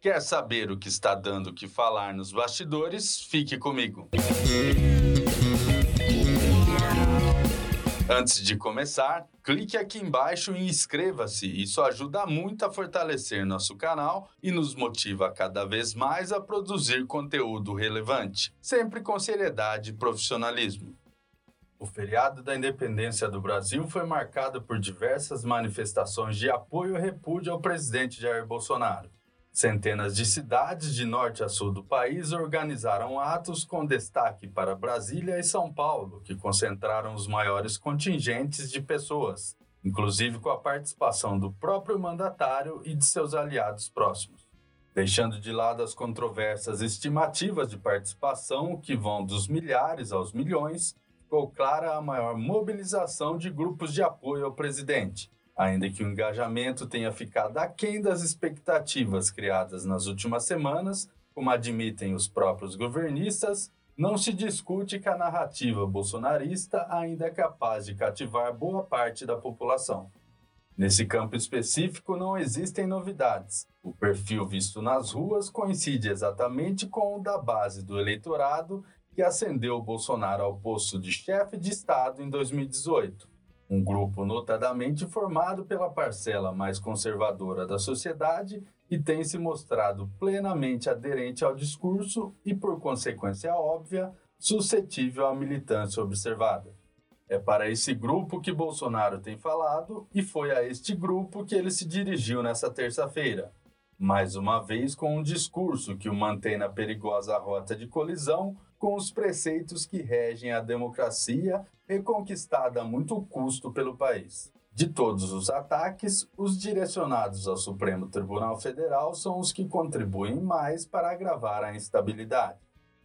Quer saber o que está dando que falar nos bastidores? Fique comigo. Antes de começar, clique aqui embaixo e inscreva-se. Isso ajuda muito a fortalecer nosso canal e nos motiva cada vez mais a produzir conteúdo relevante, sempre com seriedade e profissionalismo. O feriado da independência do Brasil foi marcado por diversas manifestações de apoio e repúdio ao presidente Jair Bolsonaro. Centenas de cidades de norte a sul do país organizaram atos com destaque para Brasília e São Paulo, que concentraram os maiores contingentes de pessoas, inclusive com a participação do próprio mandatário e de seus aliados próximos. Deixando de lado as controversas estimativas de participação, que vão dos milhares aos milhões, ficou clara a maior mobilização de grupos de apoio ao presidente Ainda que o engajamento tenha ficado aquém das expectativas criadas nas últimas semanas, como admitem os próprios governistas, não se discute que a narrativa bolsonarista ainda é capaz de cativar boa parte da população. Nesse campo específico não existem novidades. O perfil visto nas ruas coincide exatamente com o da base do eleitorado que ascendeu Bolsonaro ao posto de chefe de Estado em 2018 um grupo notadamente formado pela parcela mais conservadora da sociedade e tem se mostrado plenamente aderente ao discurso e, por consequência óbvia, suscetível à militância observada. É para esse grupo que Bolsonaro tem falado e foi a este grupo que ele se dirigiu nessa terça-feira, mais uma vez com um discurso que o mantém na perigosa rota de colisão com os preceitos que regem a democracia reconquistada a muito custo pelo país. De todos os ataques, os direcionados ao Supremo Tribunal Federal são os que contribuem mais para agravar a instabilidade.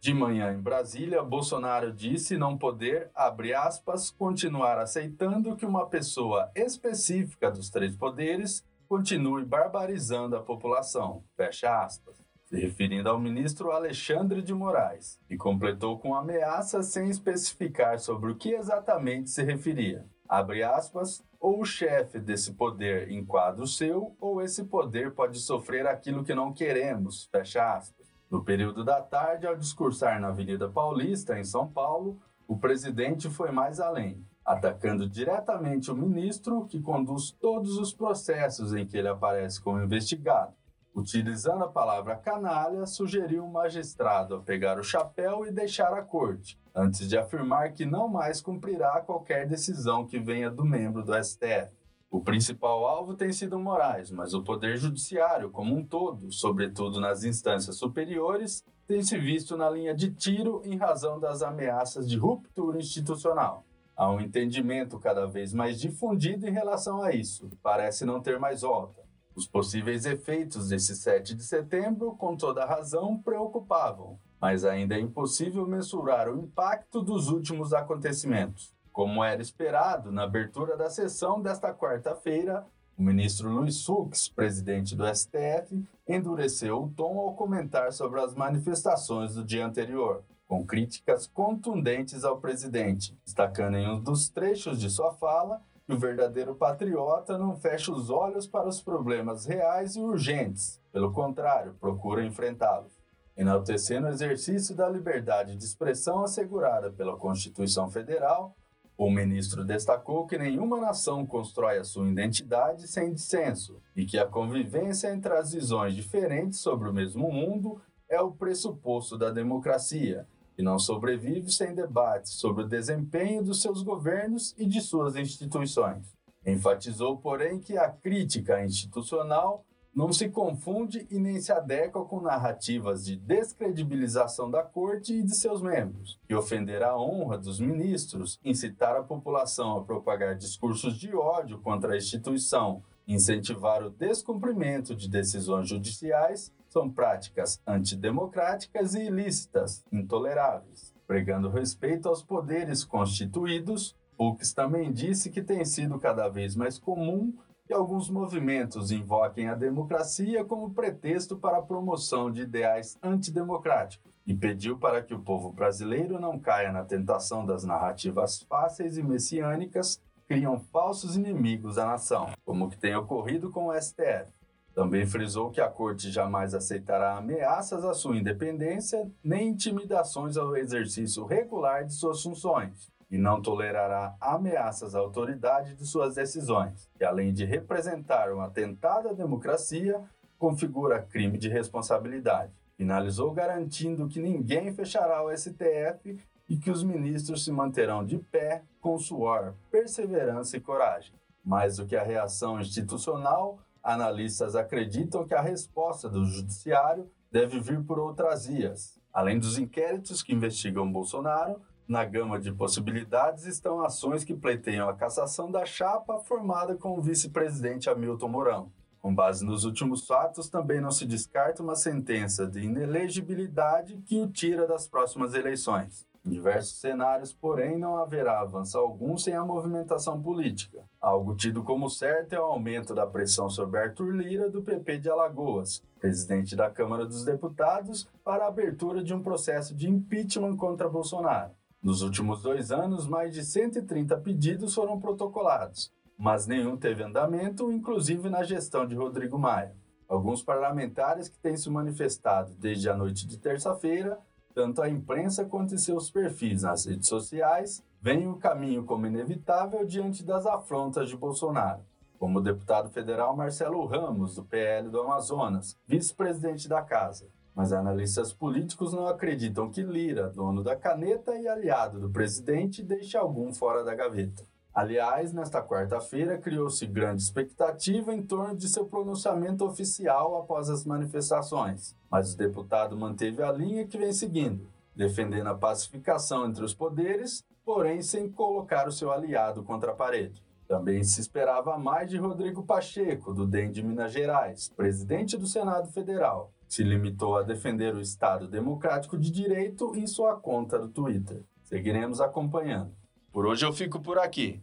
De manhã em Brasília, Bolsonaro disse não poder, abre aspas, continuar aceitando que uma pessoa específica dos três poderes continue barbarizando a população, fecha aspas se referindo ao ministro Alexandre de Moraes, e completou com ameaça sem especificar sobre o que exatamente se referia. Abre aspas, ou o chefe desse poder enquadra o seu, ou esse poder pode sofrer aquilo que não queremos, fecha aspas. No período da tarde, ao discursar na Avenida Paulista, em São Paulo, o presidente foi mais além, atacando diretamente o ministro que conduz todos os processos em que ele aparece como investigado, Utilizando a palavra canalha, sugeriu o magistrado a pegar o chapéu e deixar a corte, antes de afirmar que não mais cumprirá qualquer decisão que venha do membro do STF. O principal alvo tem sido Moraes, mas o Poder Judiciário, como um todo, sobretudo nas instâncias superiores, tem se visto na linha de tiro em razão das ameaças de ruptura institucional. Há um entendimento cada vez mais difundido em relação a isso, parece não ter mais volta. Os possíveis efeitos desse 7 de setembro, com toda razão, preocupavam, mas ainda é impossível mensurar o impacto dos últimos acontecimentos. Como era esperado, na abertura da sessão desta quarta-feira, o ministro Luiz Fux, presidente do STF, endureceu o tom ao comentar sobre as manifestações do dia anterior, com críticas contundentes ao presidente, destacando em um dos trechos de sua fala que o verdadeiro patriota não fecha os olhos para os problemas reais e urgentes, pelo contrário, procura enfrentá-los. Enaltecendo o exercício da liberdade de expressão assegurada pela Constituição Federal, o ministro destacou que nenhuma nação constrói a sua identidade sem dissenso e que a convivência entre as visões diferentes sobre o mesmo mundo é o pressuposto da democracia e não sobrevive sem debates sobre o desempenho dos seus governos e de suas instituições. Enfatizou, porém, que a crítica institucional não se confunde e nem se adequa com narrativas de descredibilização da corte e de seus membros, que ofender a honra dos ministros, incitar a população a propagar discursos de ódio contra a instituição, incentivar o descumprimento de decisões judiciais são práticas antidemocráticas e ilícitas, intoleráveis. Pregando respeito aos poderes constituídos, Hooks também disse que tem sido cada vez mais comum que alguns movimentos invoquem a democracia como pretexto para a promoção de ideais antidemocráticos e pediu para que o povo brasileiro não caia na tentação das narrativas fáceis e messiânicas que criam falsos inimigos à nação, como que tem ocorrido com o STF. Também frisou que a corte jamais aceitará ameaças à sua independência nem intimidações ao exercício regular de suas funções e não tolerará ameaças à autoridade de suas decisões, que além de representar um atentado à democracia, configura crime de responsabilidade. Finalizou garantindo que ninguém fechará o STF e que os ministros se manterão de pé com suor, perseverança e coragem. Mais do que a reação institucional, analistas acreditam que a resposta do judiciário deve vir por outras vias. Além dos inquéritos que investigam Bolsonaro, na gama de possibilidades estão ações que pleiteiam a cassação da chapa formada com o vice-presidente Hamilton Mourão. Com base nos últimos fatos, também não se descarta uma sentença de inelegibilidade que o tira das próximas eleições. Diversos cenários, porém, não haverá avanço algum sem a movimentação política. Algo tido como certo é o aumento da pressão sobre Arthur Lira, do PP de Alagoas, presidente da Câmara dos Deputados, para a abertura de um processo de impeachment contra Bolsonaro. Nos últimos dois anos, mais de 130 pedidos foram protocolados, mas nenhum teve andamento, inclusive na gestão de Rodrigo Maia. Alguns parlamentares que têm se manifestado desde a noite de terça-feira, tanto a imprensa quanto seus perfis nas redes sociais, veem o caminho como inevitável diante das afrontas de Bolsonaro, como o deputado federal Marcelo Ramos, do PL do Amazonas, vice-presidente da casa, mas analistas políticos não acreditam que Lira, dono da caneta e aliado do presidente, deixe algum fora da gaveta. Aliás, nesta quarta-feira criou-se grande expectativa em torno de seu pronunciamento oficial após as manifestações, mas o deputado manteve a linha que vem seguindo, defendendo a pacificação entre os poderes, porém sem colocar o seu aliado contra a parede. Também se esperava mais de Rodrigo Pacheco, do DEM de Minas Gerais, presidente do Senado Federal, se limitou a defender o Estado democrático de direito em sua conta do Twitter. Seguiremos acompanhando. Por hoje eu fico por aqui.